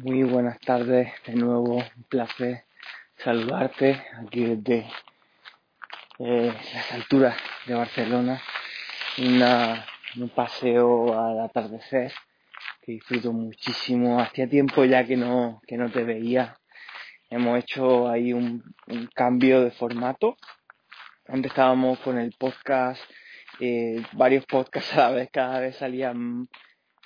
Muy buenas tardes, de nuevo un placer saludarte aquí desde eh, las alturas de Barcelona, una, un paseo al atardecer que disfruto muchísimo. Hacía tiempo ya que no, que no te veía. Hemos hecho ahí un, cambio de formato. Antes estábamos con el podcast, eh, varios podcasts a la vez, cada vez salían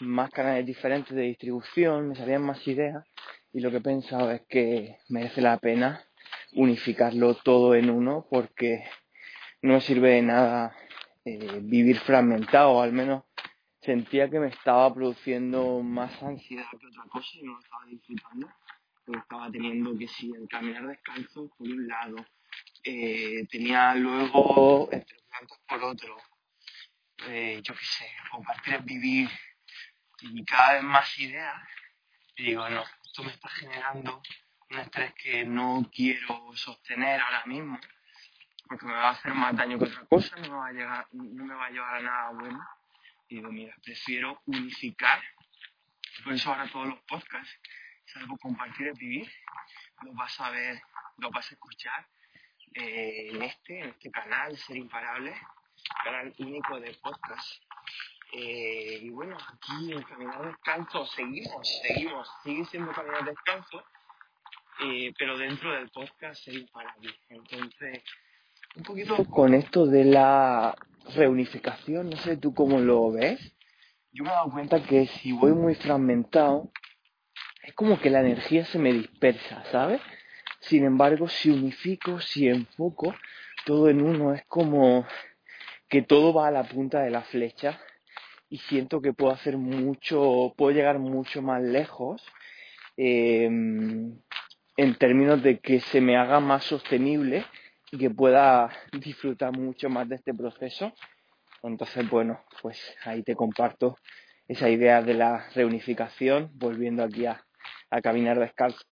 más canales diferentes de distribución, me salían más ideas y lo que he pensado es que merece la pena unificarlo todo en uno porque no sirve de nada eh, vivir fragmentado, al menos sentía que me estaba produciendo más ansiedad que otra cosa y no lo estaba disfrutando. Estaba teniendo que si el caminar descalzo por un lado, eh, tenía luego entre por otro, eh, yo qué sé, compartir vivir y cada vez más ideas, y digo, no, esto me está generando un estrés que no quiero sostener ahora mismo, porque me va a hacer más daño que otra cosa, no me va a, llegar, no me va a llevar a nada bueno. Y digo, mira, prefiero unificar, por eso ahora todos los podcasts, salvo compartir es vivir, los vas a ver, los vas a escuchar eh, en este, en este canal, Ser Imparable, canal único de podcast eh, y bueno, aquí en Caminar Descalzo seguimos, seguimos, sigue siendo Caminar Descalzo, eh, pero dentro del podcast es imparable. Entonces, un poquito con esto de la reunificación, no sé tú cómo lo ves, yo me he dado cuenta que si voy muy fragmentado, es como que la energía se me dispersa, ¿sabes? Sin embargo, si unifico, si enfoco todo en uno, es como que todo va a la punta de la flecha y siento que puedo hacer mucho, puedo llegar mucho más lejos eh, en términos de que se me haga más sostenible y que pueda disfrutar mucho más de este proceso. Entonces, bueno, pues ahí te comparto esa idea de la reunificación, volviendo aquí a, a caminar descalzo.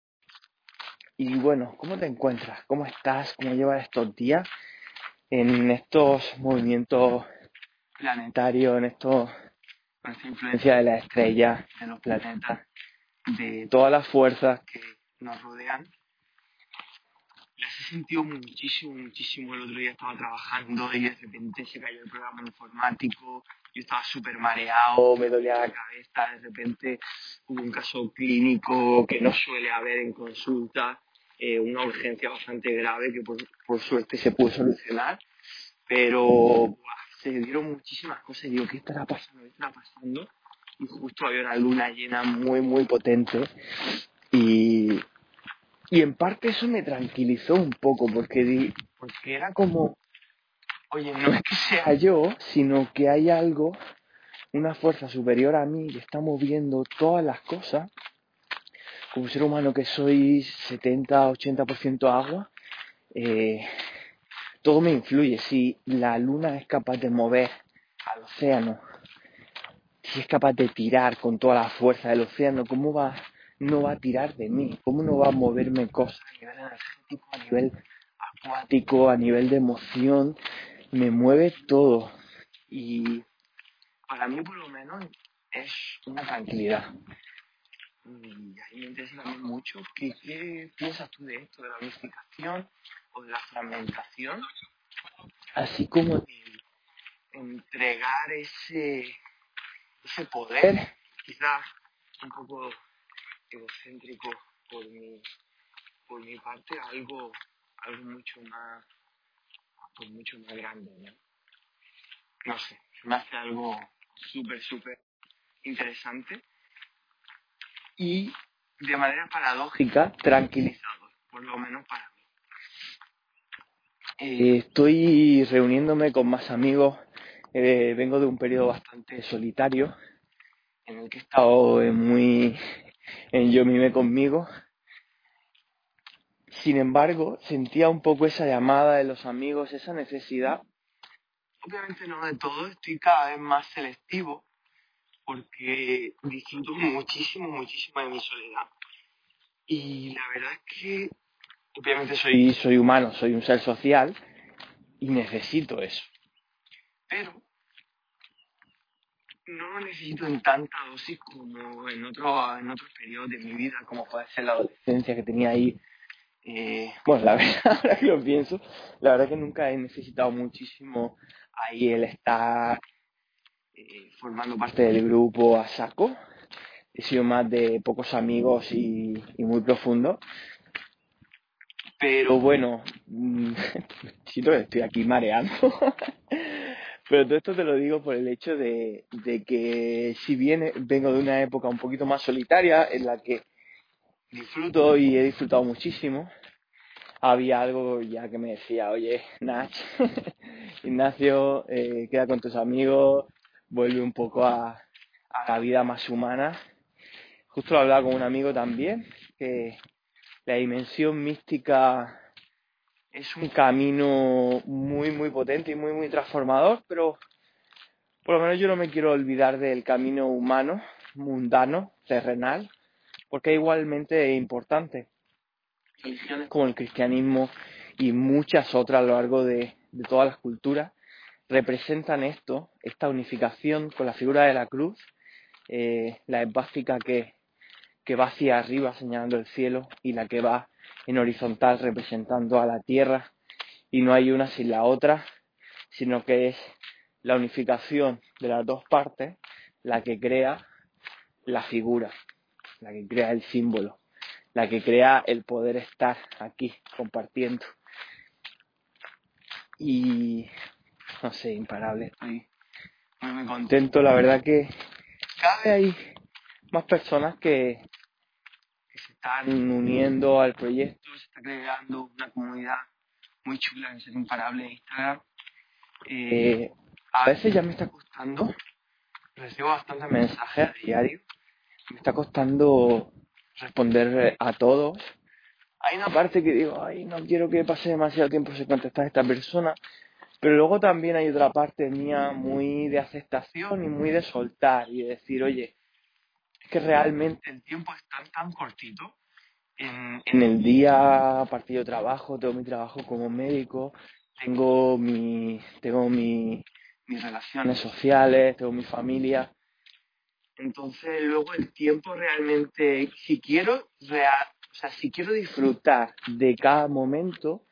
Y bueno, ¿cómo te encuentras? ¿Cómo estás? ¿Cómo llevas estos días en estos movimientos planetarios, en estos esta influencia de las estrellas, de los planetas, de todas las fuerzas que nos rodean. Las he sentido muchísimo, muchísimo. El otro día estaba trabajando y de repente se cayó el programa informático. Yo estaba súper mareado, me dolía la cabeza. De repente hubo un caso clínico que no suele haber en consulta, eh, una urgencia bastante grave que por, por suerte se pudo solucionar. Pero se dieron muchísimas cosas y digo, ¿qué estará pasando? ¿Qué estará pasando? Y justo había una luna llena muy, muy potente y, y en parte eso me tranquilizó un poco porque, di, porque era como, oye, no es que sea yo, sino que hay algo, una fuerza superior a mí que está moviendo todas las cosas. Como ser humano que soy 70-80% agua, eh, todo me influye. Si la luna es capaz de mover al océano, si es capaz de tirar con toda la fuerza del océano, ¿cómo va, no va a tirar de mí? ¿Cómo no va a moverme cosas a nivel energético, a nivel acuático, a nivel de emoción? Me mueve todo. Y para mí, por lo menos, es una tranquilidad. Y ahí me interesa también mucho qué, qué piensas tú de esto, de la unificación o de la fragmentación, así como de entregar ese, ese poder, quizás un poco egocéntrico por mi, por mi parte, algo, algo mucho más, pues mucho más grande, ¿no? No sé, me hace algo súper, súper interesante y de manera paradójica tranquilizador, por lo menos para mí. Eh, estoy reuniéndome con más amigos, eh, vengo de un periodo bastante solitario en el que he estado muy en yo mime conmigo. Sin embargo, sentía un poco esa llamada de los amigos, esa necesidad. Obviamente no de todo, estoy cada vez más selectivo porque disfruto muchísimo, muchísimo de mi soledad. Y la verdad es que, obviamente soy, soy humano, soy un ser social y necesito eso. Pero no necesito en tanta dosis como en, otro, en otros periodos de mi vida, como puede ser la adolescencia que tenía ahí. Eh, bueno, la verdad, ahora que lo pienso, la verdad que nunca he necesitado muchísimo ahí el estar eh, formando parte del grupo a saco. He sido más de pocos amigos y, muy profundo. Pero bueno, mm, siento que estoy aquí mareando. Pero todo esto te lo digo por el hecho de, que si bien vengo de una época un poquito más solitaria en la que disfruto y he disfrutado muchísimo, había algo ya que me decía, oye, Nach, Ignacio, eh, queda con tus amigos, vuelve un poco a, la vida más humana. Justo lo hablaba con un amigo también, que la dimensión mística es un camino muy, muy potente y muy, muy transformador, pero por lo menos yo no me quiero olvidar del camino humano, mundano, terrenal, porque es igualmente importante. Como el cristianismo y muchas otras a lo largo de, todas las culturas representan esto, esta unificación con la figura de la cruz, eh, la esvástica que, que va hacia arriba señalando el cielo y la que va en horizontal representando a la Tierra y no hay una sin la otra, sino que es la unificación de las dos partes la que crea la figura, la que crea el símbolo, la que crea el poder estar aquí compartiendo. Y no sé, imparable, estoy muy, contento, la verdad que cada vez hay más personas que, están uniendo al proyecto, se está creando una comunidad muy chula en Ser Imparable de Instagram. Eh, a veces ya me está costando, recibo bastantes mensajes a diario, me está costando responder a todos. Hay una parte que digo, ay, no quiero que pase demasiado tiempo sin contestar a esta persona, pero luego también hay otra parte mía muy de aceptación y muy de soltar y de decir, oye, que realmente el tiempo es tan, tan cortito. En, el día, de trabajo, tengo mi trabajo como médico, tengo, mi, tengo mi, mis relaciones sociales, tengo mi familia. Entonces, luego el tiempo realmente, si quiero, real, o sea, si quiero disfrutar de cada momento,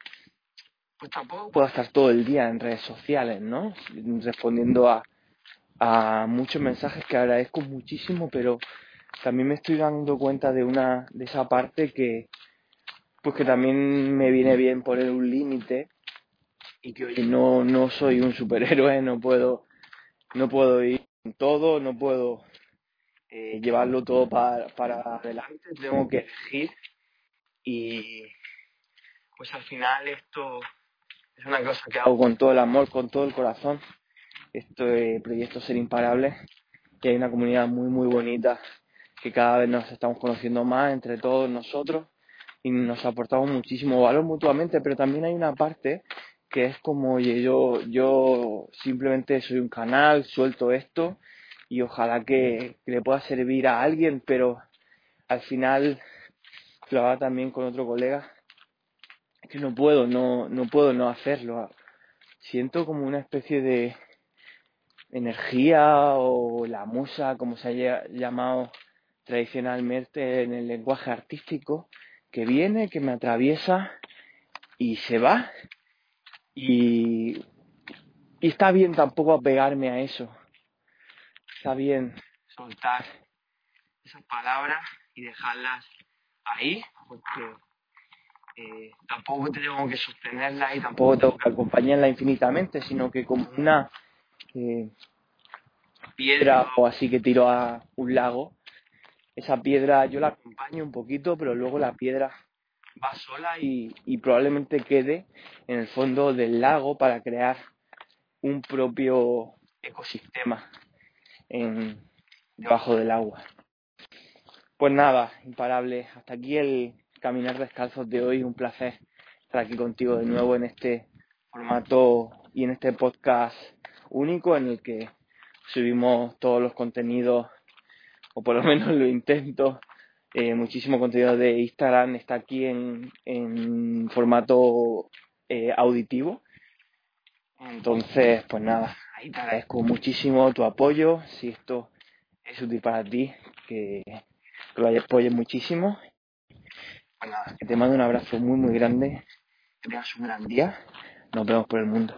pues tampoco puedo estar todo el día en redes sociales, ¿no? Respondiendo a, muchos mensajes que agradezco muchísimo, pero también me estoy dando cuenta de una de esa parte que pues que también me viene bien poner un límite y que oye no no soy un superhéroe no puedo no puedo ir con todo no puedo eh, llevarlo todo para, para adelante tengo que elegir y pues al final esto es una cosa que hago con todo el amor con todo el corazón. Este proyecto ser imparable que hay una comunidad muy muy bonita que cada vez nos estamos conociendo más entre todos nosotros y nos aportamos muchísimo valor mutuamente, pero también hay una parte que es como, oye, yo, yo simplemente soy un canal, suelto esto y ojalá que, le pueda servir a alguien, pero al final lo haga también con otro colega, que no puedo, no, no puedo no hacerlo. Siento como una especie de energía o la musa, como se haya llamado tradicionalmente en el lenguaje artístico que viene, que me atraviesa y se va. Y, y está bien tampoco apegarme a eso. Está bien soltar esas palabras y dejarlas ahí, porque eh, tampoco tengo que sostenerlas y tampoco tengo que acompañarlas infinitamente, sino que como una eh, piedra o así que tiro a un lago, esa piedra yo la acompaño un poquito, pero luego la piedra va sola y, probablemente quede en el fondo del lago para crear un propio ecosistema en, debajo del agua. Pues nada, imparable. Hasta aquí el caminar descalzos de hoy. Un placer estar aquí contigo de nuevo en este formato y en este podcast único en el que subimos todos los contenidos o por lo menos lo intento. Eh, muchísimo contenido de Instagram está aquí en, en formato eh, auditivo. Entonces, pues nada, ahí te agradezco muchísimo tu apoyo. Si esto es útil para ti, que lo apoyes muchísimo. Bueno, que te mando un abrazo muy, muy grande. Que tengas un gran día. Nos vemos por el mundo.